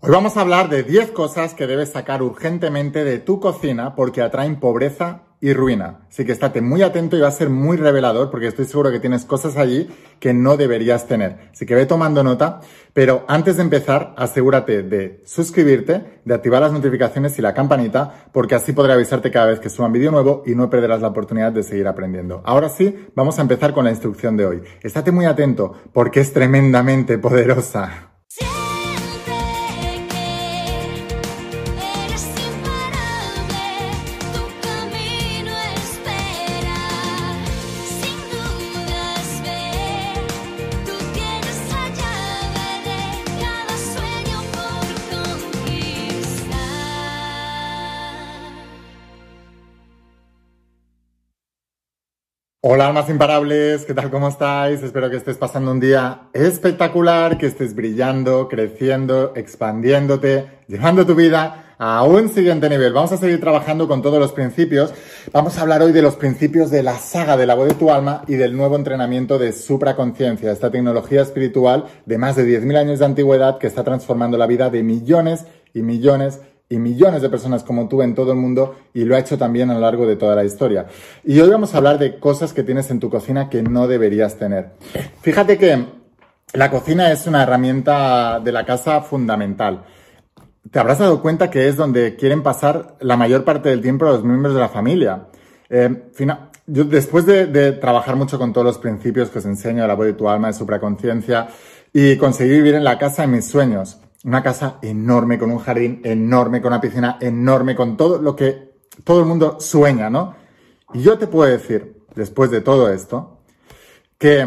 Hoy vamos a hablar de 10 cosas que debes sacar urgentemente de tu cocina porque atraen pobreza y ruina. Así que estate muy atento y va a ser muy revelador porque estoy seguro que tienes cosas allí que no deberías tener. Así que ve tomando nota, pero antes de empezar, asegúrate de suscribirte, de activar las notificaciones y la campanita porque así podré avisarte cada vez que suba un vídeo nuevo y no perderás la oportunidad de seguir aprendiendo. Ahora sí, vamos a empezar con la instrucción de hoy. Estate muy atento porque es tremendamente poderosa. Hola almas imparables, ¿qué tal? ¿Cómo estáis? Espero que estés pasando un día espectacular, que estés brillando, creciendo, expandiéndote, llevando tu vida a un siguiente nivel. Vamos a seguir trabajando con todos los principios. Vamos a hablar hoy de los principios de la saga de la voz de tu alma y del nuevo entrenamiento de supraconciencia, esta tecnología espiritual de más de 10.000 años de antigüedad que está transformando la vida de millones y millones y millones de personas como tú en todo el mundo y lo ha hecho también a lo largo de toda la historia. Y hoy vamos a hablar de cosas que tienes en tu cocina que no deberías tener. Fíjate que la cocina es una herramienta de la casa fundamental. Te habrás dado cuenta que es donde quieren pasar la mayor parte del tiempo los miembros de la familia. Eh, yo después de, trabajar mucho con todos los principios que os enseño la voz de tu alma, de supraconciencia y conseguir vivir en la casa de mis sueños, una casa enorme, con un jardín enorme, con una piscina enorme, con todo lo que todo el mundo sueña, ¿no? Y yo te puedo decir, después de todo esto, que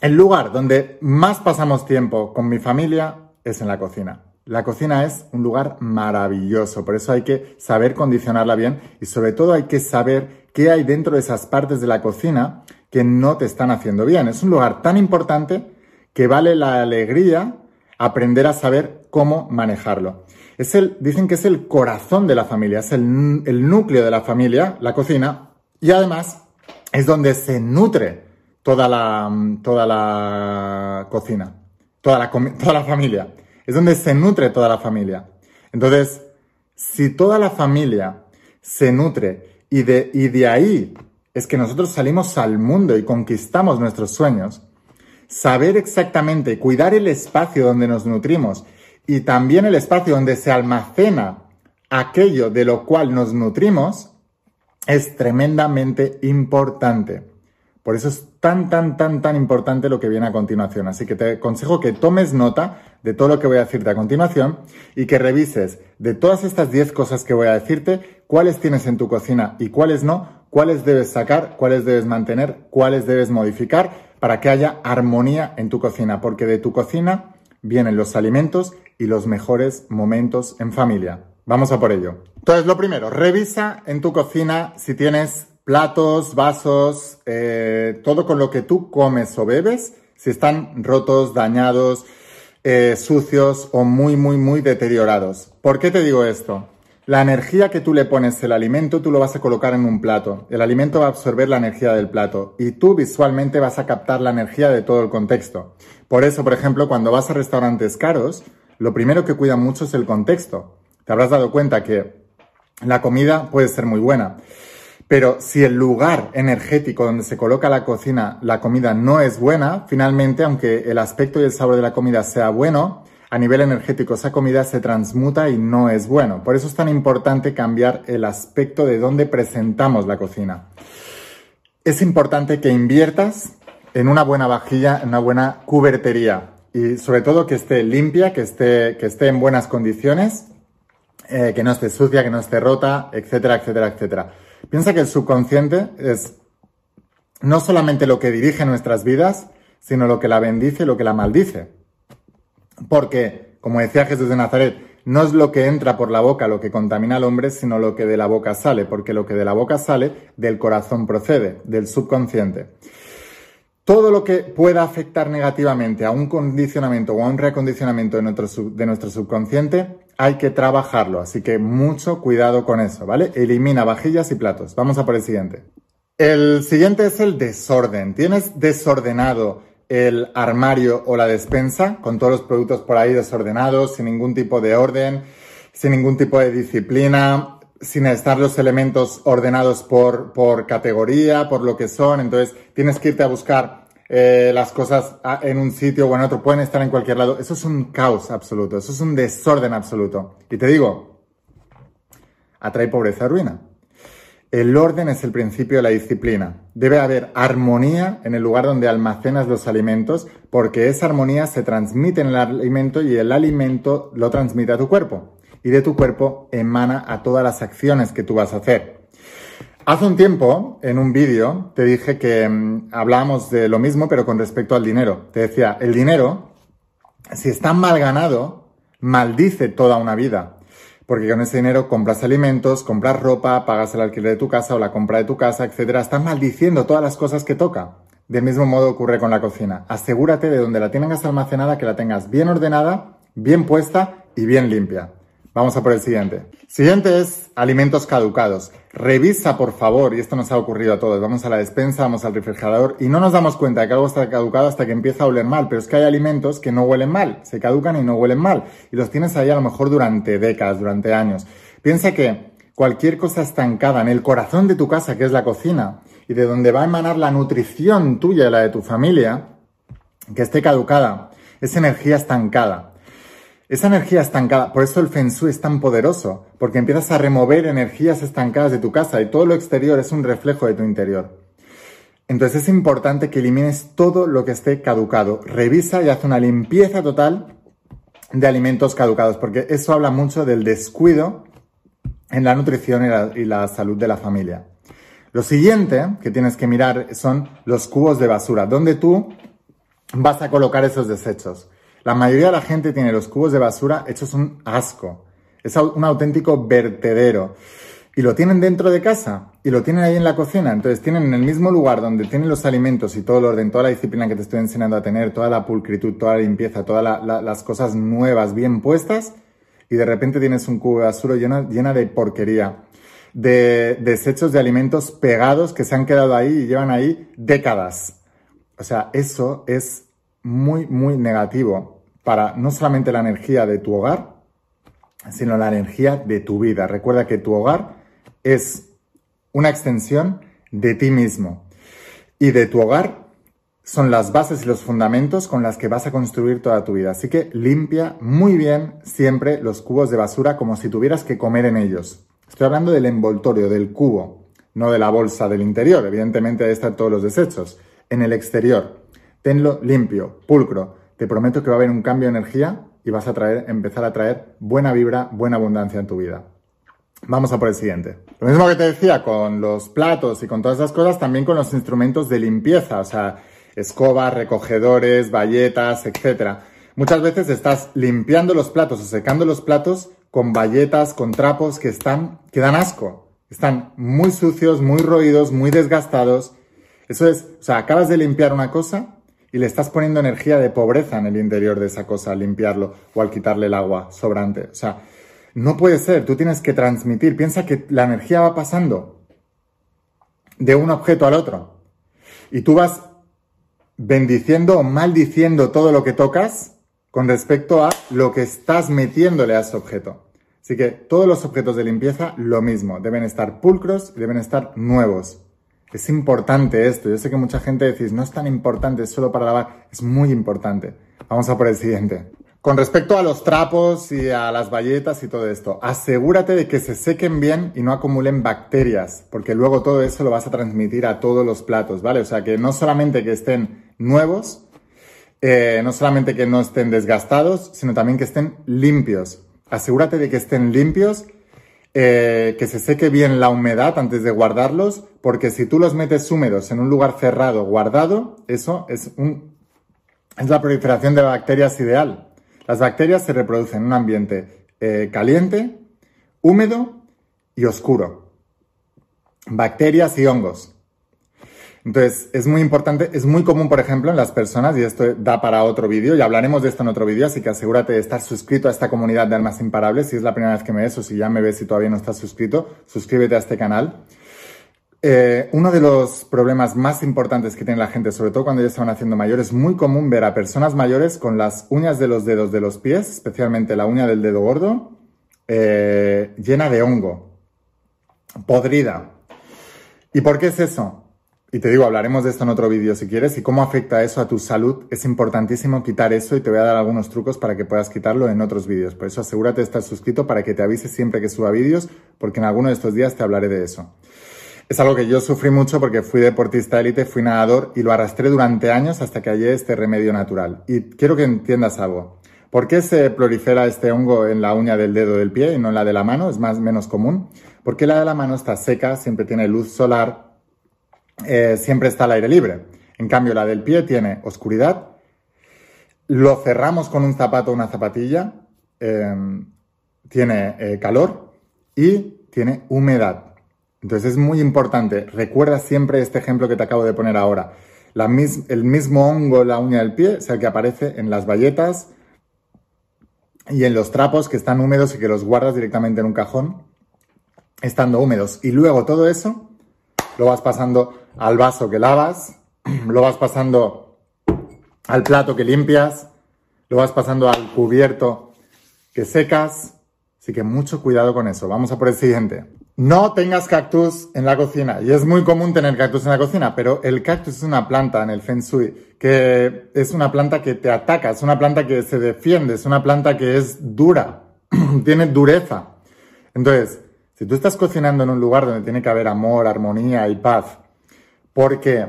el lugar donde más pasamos tiempo con mi familia es en la cocina. La cocina es un lugar maravilloso, por eso hay que saber condicionarla bien y sobre todo hay que saber qué hay dentro de esas partes de la cocina que no te están haciendo bien. Es un lugar tan importante que vale la alegría aprender a saber cómo manejarlo. Es el, dicen que es el corazón de la familia, es el, el núcleo de la familia, la cocina, y además es donde se nutre toda la, toda la cocina, toda la, toda la familia. Es donde se nutre toda la familia. Entonces, si toda la familia se nutre y de, y de ahí es que nosotros salimos al mundo y conquistamos nuestros sueños, saber exactamente, cuidar el espacio donde nos nutrimos y también el espacio donde se almacena aquello de lo cual nos nutrimos, es tremendamente importante. Por eso es tan, tan, tan, tan importante lo que viene a continuación. Así que te aconsejo que tomes nota de todo lo que voy a decirte a continuación y que revises de todas estas 10 cosas que voy a decirte, cuáles tienes en tu cocina y cuáles no, cuáles debes sacar, cuáles debes mantener, cuáles debes modificar para que haya armonía en tu cocina, porque de tu cocina vienen los alimentos y los mejores momentos en familia. Vamos a por ello. Entonces, lo primero, revisa en tu cocina si tienes platos, vasos, eh, todo con lo que tú comes o bebes, si están rotos, dañados, eh, sucios o muy, muy, muy deteriorados. ¿Por qué te digo esto? La energía que tú le pones al alimento, tú lo vas a colocar en un plato. El alimento va a absorber la energía del plato y tú visualmente vas a captar la energía de todo el contexto. Por eso, por ejemplo, cuando vas a restaurantes caros, lo primero que cuidan mucho es el contexto. Te habrás dado cuenta que la comida puede ser muy buena, pero si el lugar energético donde se coloca la cocina, la comida no es buena, finalmente, aunque el aspecto y el sabor de la comida sea bueno, a nivel energético esa comida se transmuta y no es bueno. Por eso es tan importante cambiar el aspecto de dónde presentamos la cocina. Es importante que inviertas en una buena vajilla, en una buena cubertería y sobre todo que esté limpia, que esté, que esté en buenas condiciones, eh, que no esté sucia, que no esté rota, etcétera, etcétera, etcétera. Piensa que el subconsciente es no solamente lo que dirige nuestras vidas, sino lo que la bendice y lo que la maldice. Porque, como decía Jesús de Nazaret, no es lo que entra por la boca lo que contamina al hombre, sino lo que de la boca sale, porque lo que de la boca sale del corazón procede, del subconsciente. Todo lo que pueda afectar negativamente a un condicionamiento o a un reacondicionamiento de nuestro, de nuestro subconsciente, hay que trabajarlo. Así que mucho cuidado con eso, ¿vale? Elimina vajillas y platos. Vamos a por el siguiente. El siguiente es el desorden. Tienes desordenado el armario o la despensa con todos los productos por ahí desordenados, sin ningún tipo de orden, sin ningún tipo de disciplina, sin estar los elementos ordenados por, por categoría, por lo que son. Entonces tienes que irte a buscar eh, las cosas en un sitio o en otro, pueden estar en cualquier lado. Eso es un caos absoluto, eso es un desorden absoluto. Y te digo, atrae pobreza ruina. El orden es el principio de la disciplina. Debe haber armonía en el lugar donde almacenas los alimentos porque esa armonía se transmite en el alimento y el alimento lo transmite a tu cuerpo. Y de tu cuerpo emana a todas las acciones que tú vas a hacer. Hace un tiempo, en un vídeo, te dije que mm, hablábamos de lo mismo, pero con respecto al dinero. Te decía, el dinero, si está mal ganado, maldice toda una vida porque con ese dinero compras alimentos, compras ropa, pagas el alquiler de tu casa o la compra de tu casa, etc. Estás maldiciendo todas las cosas que toca. Del mismo modo ocurre con la cocina. Asegúrate de donde la tengas almacenada que la tengas bien ordenada, bien puesta y bien limpia. Vamos a por el siguiente. Siguiente es alimentos caducados. Revisa, por favor, y esto nos ha ocurrido a todos. Vamos a la despensa, vamos al refrigerador y no nos damos cuenta de que algo está caducado hasta que empieza a oler mal. Pero es que hay alimentos que no huelen mal, se caducan y no huelen mal. Y los tienes ahí a lo mejor durante décadas, durante años. Piensa que cualquier cosa estancada en el corazón de tu casa, que es la cocina, y de donde va a emanar la nutrición tuya y la de tu familia, que esté caducada, es energía estancada. Esa energía estancada, por eso el Feng es tan poderoso, porque empiezas a remover energías estancadas de tu casa y todo lo exterior es un reflejo de tu interior. Entonces es importante que elimines todo lo que esté caducado. Revisa y haz una limpieza total de alimentos caducados, porque eso habla mucho del descuido en la nutrición y la, y la salud de la familia. Lo siguiente que tienes que mirar son los cubos de basura, donde tú vas a colocar esos desechos. La mayoría de la gente tiene los cubos de basura hechos un asco. Es un auténtico vertedero. Y lo tienen dentro de casa y lo tienen ahí en la cocina. Entonces tienen en el mismo lugar donde tienen los alimentos y todo el orden, toda la disciplina que te estoy enseñando a tener, toda la pulcritud, toda la limpieza, todas las cosas nuevas, bien puestas. Y de repente tienes un cubo de basura lleno, llena de porquería, de desechos de alimentos pegados que se han quedado ahí y llevan ahí décadas. O sea, eso es muy, muy negativo para no solamente la energía de tu hogar, sino la energía de tu vida. Recuerda que tu hogar es una extensión de ti mismo. Y de tu hogar son las bases y los fundamentos con las que vas a construir toda tu vida. Así que limpia muy bien siempre los cubos de basura como si tuvieras que comer en ellos. Estoy hablando del envoltorio, del cubo, no de la bolsa del interior. Evidentemente ahí están todos los desechos. En el exterior. Tenlo limpio, pulcro. Te prometo que va a haber un cambio de energía y vas a traer, empezar a traer buena vibra, buena abundancia en tu vida. Vamos a por el siguiente. Lo mismo que te decía con los platos y con todas esas cosas, también con los instrumentos de limpieza, o sea, escobas, recogedores, bayetas, etc. Muchas veces estás limpiando los platos o secando los platos con bayetas, con trapos que están, que dan asco. Están muy sucios, muy roídos, muy desgastados. Eso es, o sea, acabas de limpiar una cosa y le estás poniendo energía de pobreza en el interior de esa cosa al limpiarlo o al quitarle el agua sobrante. O sea, no puede ser, tú tienes que transmitir, piensa que la energía va pasando de un objeto al otro y tú vas bendiciendo o maldiciendo todo lo que tocas con respecto a lo que estás metiéndole a ese objeto. Así que todos los objetos de limpieza, lo mismo, deben estar pulcros y deben estar nuevos. Es importante esto. Yo sé que mucha gente decís, no es tan importante, es solo para lavar. Es muy importante. Vamos a por el siguiente. Con respecto a los trapos y a las bayetas y todo esto, asegúrate de que se sequen bien y no acumulen bacterias, porque luego todo eso lo vas a transmitir a todos los platos, ¿vale? O sea, que no solamente que estén nuevos, eh, no solamente que no estén desgastados, sino también que estén limpios. Asegúrate de que estén limpios eh, que se seque bien la humedad antes de guardarlos, porque si tú los metes húmedos en un lugar cerrado, guardado, eso es, un, es la proliferación de bacterias ideal. Las bacterias se reproducen en un ambiente eh, caliente, húmedo y oscuro. Bacterias y hongos. Entonces, es muy importante, es muy común, por ejemplo, en las personas, y esto da para otro vídeo, y hablaremos de esto en otro vídeo, así que asegúrate de estar suscrito a esta comunidad de almas imparables, si es la primera vez que me ves o si ya me ves y todavía no estás suscrito, suscríbete a este canal. Eh, uno de los problemas más importantes que tiene la gente, sobre todo cuando ya se van haciendo mayores, es muy común ver a personas mayores con las uñas de los dedos de los pies, especialmente la uña del dedo gordo, eh, llena de hongo, podrida. ¿Y por qué es eso? Y te digo, hablaremos de esto en otro vídeo si quieres y cómo afecta eso a tu salud. Es importantísimo quitar eso y te voy a dar algunos trucos para que puedas quitarlo en otros vídeos. Por eso asegúrate de estar suscrito para que te avise siempre que suba vídeos, porque en alguno de estos días te hablaré de eso. Es algo que yo sufrí mucho porque fui deportista élite, fui nadador y lo arrastré durante años hasta que hallé este remedio natural. Y quiero que entiendas algo. ¿Por qué se prolifera este hongo en la uña del dedo del pie y no en la de la mano? Es más menos común. Porque la de la mano está seca, siempre tiene luz solar, eh, siempre está al aire libre. En cambio, la del pie tiene oscuridad. Lo cerramos con un zapato o una zapatilla. Eh, tiene eh, calor y tiene humedad. Entonces es muy importante, recuerda siempre este ejemplo que te acabo de poner ahora. el mismo hongo en la uña del pie es el que aparece en las bayetas y en los trapos que están húmedos y que los guardas directamente en un cajón, estando húmedos. Y luego todo eso lo vas pasando al vaso que lavas, lo vas pasando al plato que limpias, lo vas pasando al cubierto que secas. Así que mucho cuidado con eso. Vamos a por el siguiente. No tengas cactus en la cocina. Y es muy común tener cactus en la cocina, pero el cactus es una planta en el Feng Shui que es una planta que te ataca, es una planta que se defiende, es una planta que es dura, tiene dureza. Entonces, si tú estás cocinando en un lugar donde tiene que haber amor, armonía y paz, porque,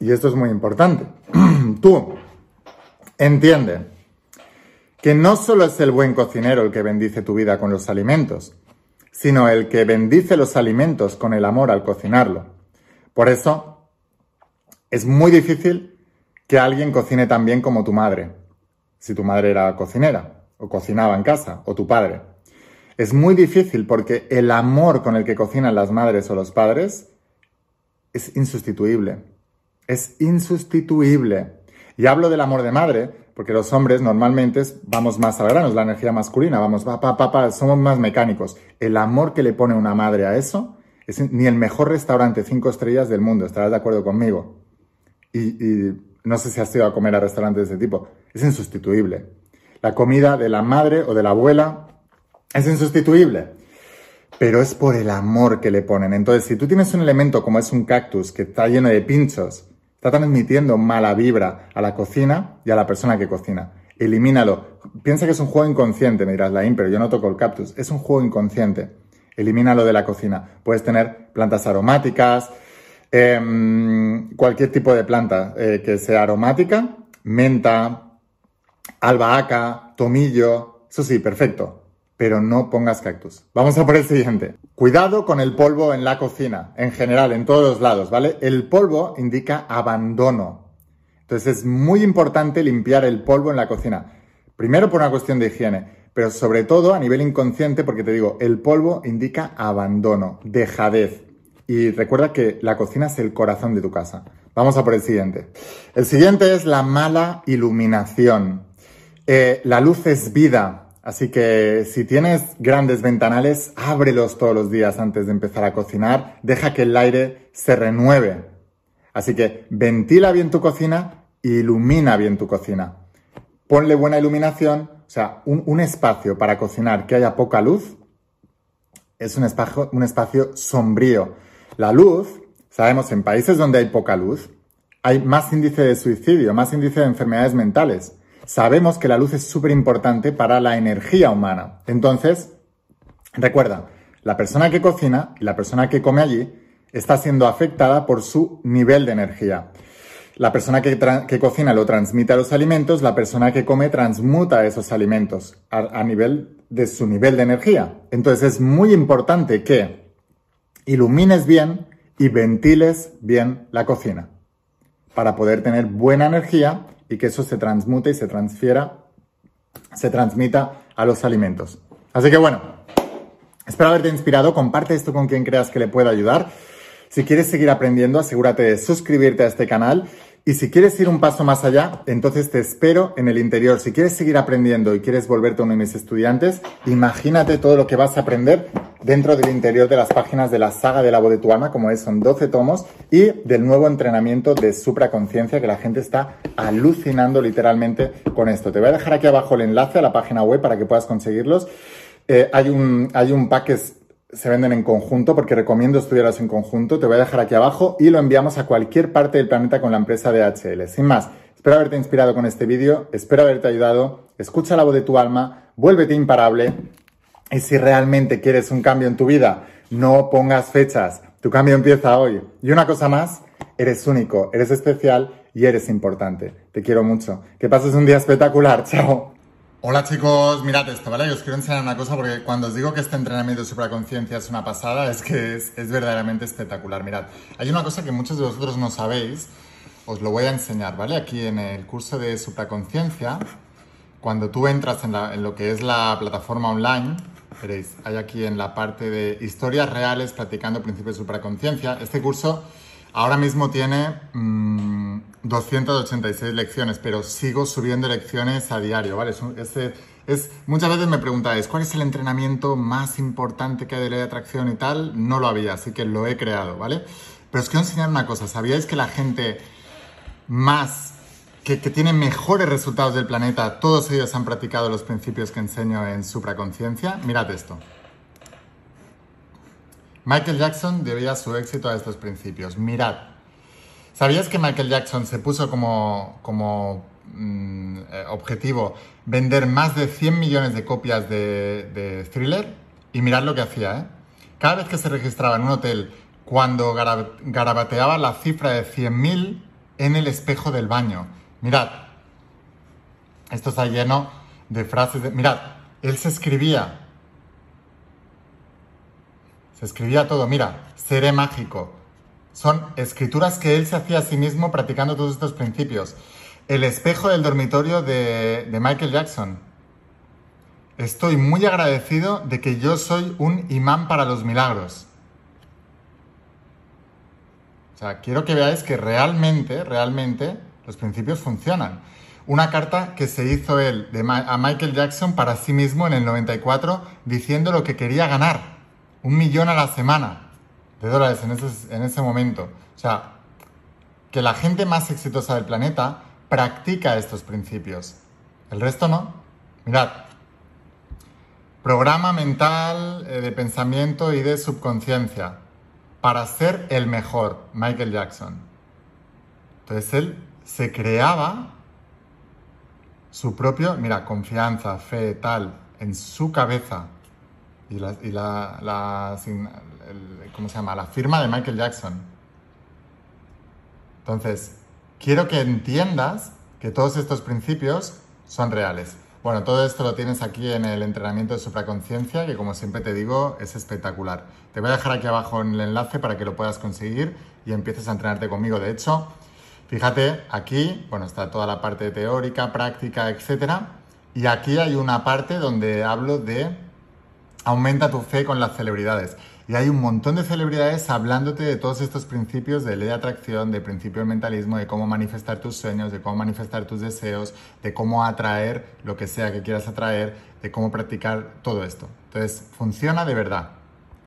y esto es muy importante, tú entiende que no solo es el buen cocinero el que bendice tu vida con los alimentos, sino el que bendice los alimentos con el amor al cocinarlo. Por eso, es muy difícil que alguien cocine tan bien como tu madre, si tu madre era cocinera, o cocinaba en casa, o tu padre. Es muy difícil porque el amor con el que cocinan las madres o los padres es insustituible. Es insustituible. Y hablo del amor de madre porque los hombres normalmente vamos más al grano, es la energía masculina, vamos, pa, pa, pa, somos más mecánicos. El amor que le pone una madre a eso es ni el mejor restaurante cinco estrellas del mundo, estarás de acuerdo conmigo. Y, no sé si has ido a comer a restaurantes de ese tipo, es insustituible. La comida de la madre o de la abuela es insustituible, pero es por el amor que le ponen. Entonces, si tú tienes un elemento como es un cactus que está lleno de pinchos, Está transmitiendo mala vibra a la cocina y a la persona que cocina. Elimínalo. Piensa que es un juego inconsciente, me dirás, Laín, pero yo no toco el cactus. Es un juego inconsciente. Elimínalo de la cocina. Puedes tener plantas aromáticas, em, cualquier tipo de planta eh, que sea aromática, menta, albahaca, tomillo. Eso sí, perfecto pero no pongas cactus. Vamos a por el siguiente. Cuidado con el polvo en la cocina, en general, en todos los lados, ¿vale? El polvo indica abandono. Entonces es muy importante limpiar el polvo en la cocina. Primero por una cuestión de higiene, pero sobre todo a nivel inconsciente, porque te digo, el polvo indica abandono, dejadez. Y recuerda que la cocina es el corazón de tu casa. Vamos a por el siguiente. El siguiente es la mala iluminación. Eh, la luz es vida, Así que si tienes grandes ventanales, ábrelos todos los días antes de empezar a cocinar, deja que el aire se renueve. Así que ventila bien tu cocina, ilumina bien tu cocina. Ponle buena iluminación, o sea, un, espacio para cocinar que haya poca luz es un espacio, un espacio sombrío. La luz, sabemos, en países donde hay poca luz, hay más índice de suicidio, más índice de enfermedades mentales sabemos que la luz es súper importante para la energía humana. Entonces, recuerda, la persona que cocina y la persona que come allí está siendo afectada por su nivel de energía. La persona que, cocina lo transmite a los alimentos, la persona que come transmuta esos alimentos a, nivel de su nivel de energía. Entonces es muy importante que ilumines bien y ventiles bien la cocina para poder tener buena energía y que eso se transmute y se transfiera, se transmita a los alimentos. Así que bueno, espero haberte inspirado, comparte esto con quien creas que le pueda ayudar. Si quieres seguir aprendiendo, asegúrate de suscribirte a este canal. Y si quieres ir un paso más allá, entonces te espero en el interior. Si quieres seguir aprendiendo y quieres volverte uno de mis estudiantes, imagínate todo lo que vas a aprender dentro del interior de las páginas de la saga de la voz de tu alma, como es, son 12 tomos, y del nuevo entrenamiento de supraconciencia, que la gente está alucinando literalmente con esto. Te voy a dejar aquí abajo el enlace a la página web para que puedas conseguirlos. Eh, hay, un, hay un pack se venden en conjunto, porque recomiendo estudiarlos en conjunto. Te voy a dejar aquí abajo y lo enviamos a cualquier parte del planeta con la empresa DHL. Sin más, espero haberte inspirado con este vídeo, espero haberte ayudado. Escucha la voz de tu alma, vuélvete imparable y si realmente quieres un cambio en tu vida, no pongas fechas. Tu cambio empieza hoy. Y una cosa más, eres único, eres especial y eres importante. Te quiero mucho. Que pases un día espectacular. Chao. Hola chicos, mirad esto, ¿vale? Os quiero enseñar una cosa porque cuando os digo que este entrenamiento de supraconciencia es una pasada, es que es, verdaderamente espectacular. Mirad, hay una cosa que muchos de vosotros no sabéis, os lo voy a enseñar, ¿vale? Aquí en el curso de supraconciencia, cuando tú entras en, lo que es la plataforma online, Veréis, hay aquí en la parte de historias reales practicando principios de supraconciencia. Este curso ahora mismo tiene 286 mm, lecciones, pero sigo subiendo lecciones a diario, ¿vale? Es, muchas veces me preguntáis, ¿cuál es el entrenamiento más importante que hay de ley de atracción y tal? No lo había, así que lo he creado, ¿vale? Pero os quiero enseñar una cosa. ¿Sabíais que la gente más que, tienen mejores resultados del planeta, todos ellos han practicado los principios que enseño en supraconciencia. Mirad esto. Michael Jackson debía su éxito a estos principios. Mirad. ¿Sabías que Michael Jackson se puso como, como mm, eh, objetivo vender más de 100 millones de copias de, Thriller? Y mirad lo que hacía, ¿eh? Cada vez que se registraba en un hotel, cuando garabateaba la cifra de 100.000 en el espejo del baño, Mirad, esto está lleno de frases de... Mirad, él se escribía. Se escribía todo. Mira, seré mágico. Son escrituras que él se hacía a sí mismo practicando todos estos principios. El espejo del dormitorio de, de Michael Jackson. Estoy muy agradecido de que yo soy un imán para los milagros. O sea, quiero que veáis que realmente, realmente los principios funcionan. Una carta que se hizo él a Michael Jackson para sí mismo en el 94 diciendo lo que quería ganar. Un millón a la semana de dólares en ese, en ese momento. O sea, que la gente más exitosa del planeta practica estos principios. El resto no. Mirad. Programa mental eh, de pensamiento y de subconsciencia para ser el mejor, Michael Jackson. Entonces él se creaba su propio, mira, confianza, fe, tal, en su cabeza. Y la, y la, ¿cómo se llama? La firma de Michael Jackson. Entonces, quiero que entiendas que todos estos principios son reales. Bueno, todo esto lo tienes aquí en el entrenamiento de supraconciencia, que como siempre te digo, es espectacular. Te voy a dejar aquí abajo en el enlace para que lo puedas conseguir y empieces a entrenarte conmigo. De hecho, Fíjate, aquí, bueno, está toda la parte teórica, práctica, etcétera. Y aquí hay una parte donde hablo de aumenta tu fe con las celebridades. Y hay un montón de celebridades hablándote de todos estos principios de ley de atracción, de principio del mentalismo, de cómo manifestar tus sueños, de cómo manifestar tus deseos, de cómo atraer lo que sea que quieras atraer, de cómo practicar todo esto. Entonces, funciona de verdad.